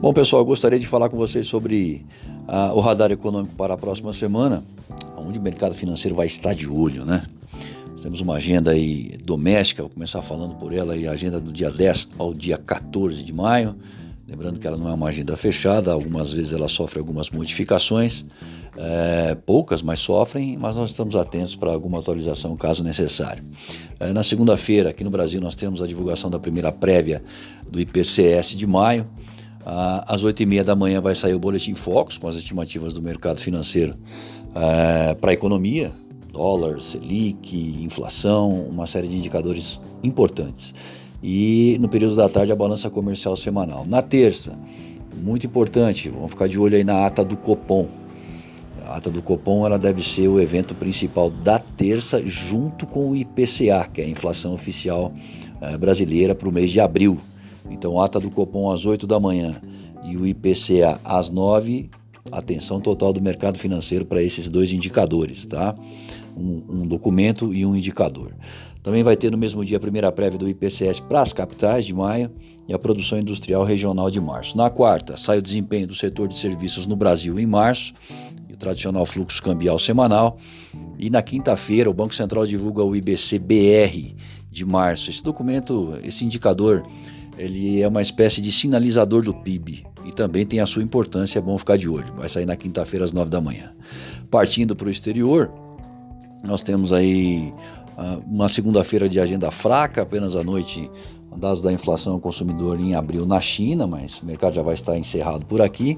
Bom, pessoal, gostaria de falar com vocês sobre uh, o radar econômico para a próxima semana, onde o mercado financeiro vai estar de olho, né? temos uma agenda aí doméstica, vou começar falando por ela aí, a agenda do dia 10 ao dia 14 de maio. Lembrando que ela não é uma agenda fechada, algumas vezes ela sofre algumas modificações, é, poucas, mas sofrem, mas nós estamos atentos para alguma atualização caso necessário. É, na segunda-feira, aqui no Brasil, nós temos a divulgação da primeira prévia do IPCS de maio. Às 8h30 da manhã vai sair o Boletim Focus com as estimativas do mercado financeiro é, para a economia, dólar, Selic, inflação, uma série de indicadores importantes. E no período da tarde a balança comercial semanal. Na terça, muito importante, vamos ficar de olho aí na ata do Copom. A ata do Copom ela deve ser o evento principal da terça, junto com o IPCA, que é a inflação oficial eh, brasileira para o mês de abril. Então, ata do Copom às 8 da manhã e o IPCA às 9, atenção total do mercado financeiro para esses dois indicadores, tá? Um, um, documento e um indicador. Também vai ter no mesmo dia a primeira prévia do IPCS para as capitais de maio e a produção industrial regional de março. Na quarta, sai o desempenho do setor de serviços no Brasil em março e o tradicional fluxo cambial semanal. E na quinta-feira, o Banco Central divulga o IBC-BR de março. Esse documento, esse indicador ele é uma espécie de sinalizador do PIB e também tem a sua importância, é bom ficar de olho. Vai sair na quinta-feira às nove da manhã. Partindo para o exterior, nós temos aí uh, uma segunda-feira de agenda fraca, apenas à noite dados da inflação ao consumidor em abril na China, mas o mercado já vai estar encerrado por aqui.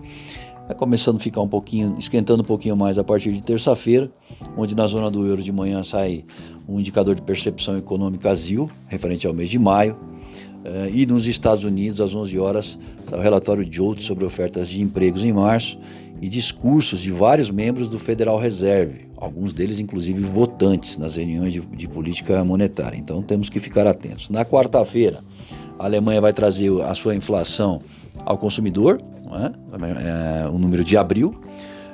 Vai começando a ficar um pouquinho, esquentando um pouquinho mais a partir de terça-feira, onde na zona do euro de manhã sai um indicador de percepção econômica ZIL, referente ao mês de maio. Uh, e nos Estados Unidos, às 11 horas, o relatório JOLT sobre ofertas de empregos em março e discursos de vários membros do Federal Reserve, alguns deles inclusive votantes nas reuniões de, de política monetária. Então temos que ficar atentos. Na quarta-feira, a Alemanha vai trazer a sua inflação ao consumidor, é? É, o número de abril,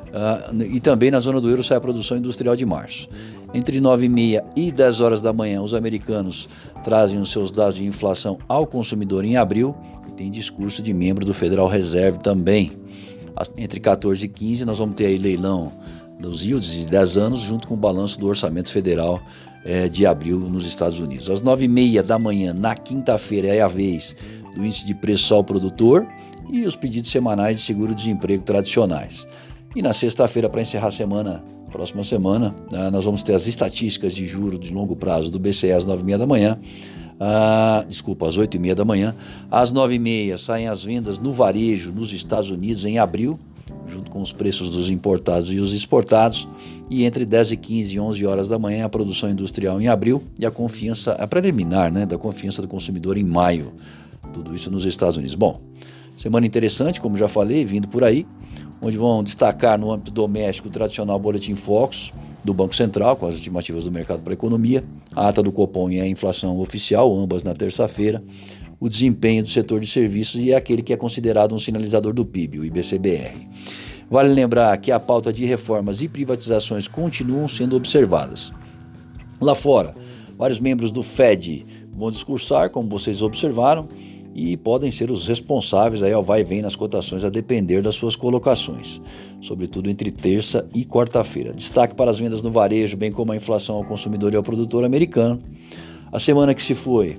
uh, e também na zona do euro sai a produção industrial de março. Entre 9 e meia e 10 horas da manhã, os americanos trazem os seus dados de inflação ao consumidor em abril e tem discurso de membro do Federal Reserve também. Entre 14 e 15, nós vamos ter aí leilão dos yields de 10 anos, junto com o balanço do orçamento federal é, de abril nos Estados Unidos. Às 9 e meia da manhã, na quinta-feira, é a vez do índice de preço ao produtor e os pedidos semanais de seguro-desemprego tradicionais. E na sexta-feira, para encerrar a semana, próxima semana, uh, nós vamos ter as estatísticas de juros de longo prazo do BCE às 9h30 da manhã. Uh, desculpa, às 8h30 da manhã. Às 9h30 saem as vendas no varejo nos Estados Unidos em abril, junto com os preços dos importados e os exportados. E entre 10 e 15 e 11 horas da manhã, a produção industrial em abril e a confiança, a preliminar né, da confiança do consumidor em maio. Tudo isso nos Estados Unidos. Bom, semana interessante, como já falei, vindo por aí onde vão destacar no âmbito doméstico o tradicional Boletim Focus do Banco Central, com as estimativas do mercado para a economia, a ata do Copom e a inflação oficial, ambas na terça-feira, o desempenho do setor de serviços e aquele que é considerado um sinalizador do PIB, o IBCBR. Vale lembrar que a pauta de reformas e privatizações continuam sendo observadas. Lá fora, vários membros do Fed vão discursar, como vocês observaram, e podem ser os responsáveis aí ao vai e vem nas cotações a depender das suas colocações, sobretudo entre terça e quarta-feira. Destaque para as vendas no varejo, bem como a inflação ao consumidor e ao produtor americano. A semana que se foi,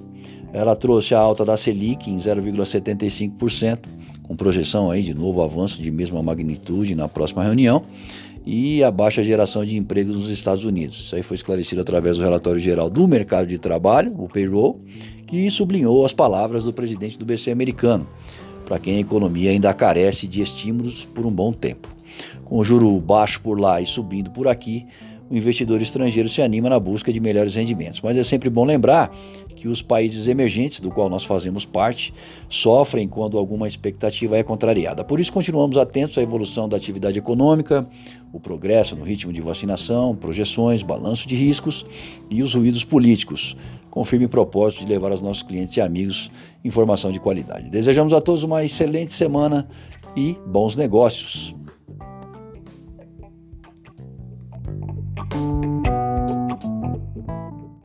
ela trouxe a alta da Selic em 0,75%, com projeção aí de novo avanço de mesma magnitude na próxima reunião e a baixa geração de empregos nos Estados Unidos. Isso aí foi esclarecido através do relatório geral do mercado de trabalho, o payroll, que sublinhou as palavras do presidente do BC americano, para quem a economia ainda carece de estímulos por um bom tempo. Com o juro baixo por lá e subindo por aqui, o investidor estrangeiro se anima na busca de melhores rendimentos. Mas é sempre bom lembrar que os países emergentes, do qual nós fazemos parte, sofrem quando alguma expectativa é contrariada. Por isso, continuamos atentos à evolução da atividade econômica, o progresso no ritmo de vacinação, projeções, balanço de riscos e os ruídos políticos, com firme propósito de levar aos nossos clientes e amigos informação de qualidade. Desejamos a todos uma excelente semana e bons negócios.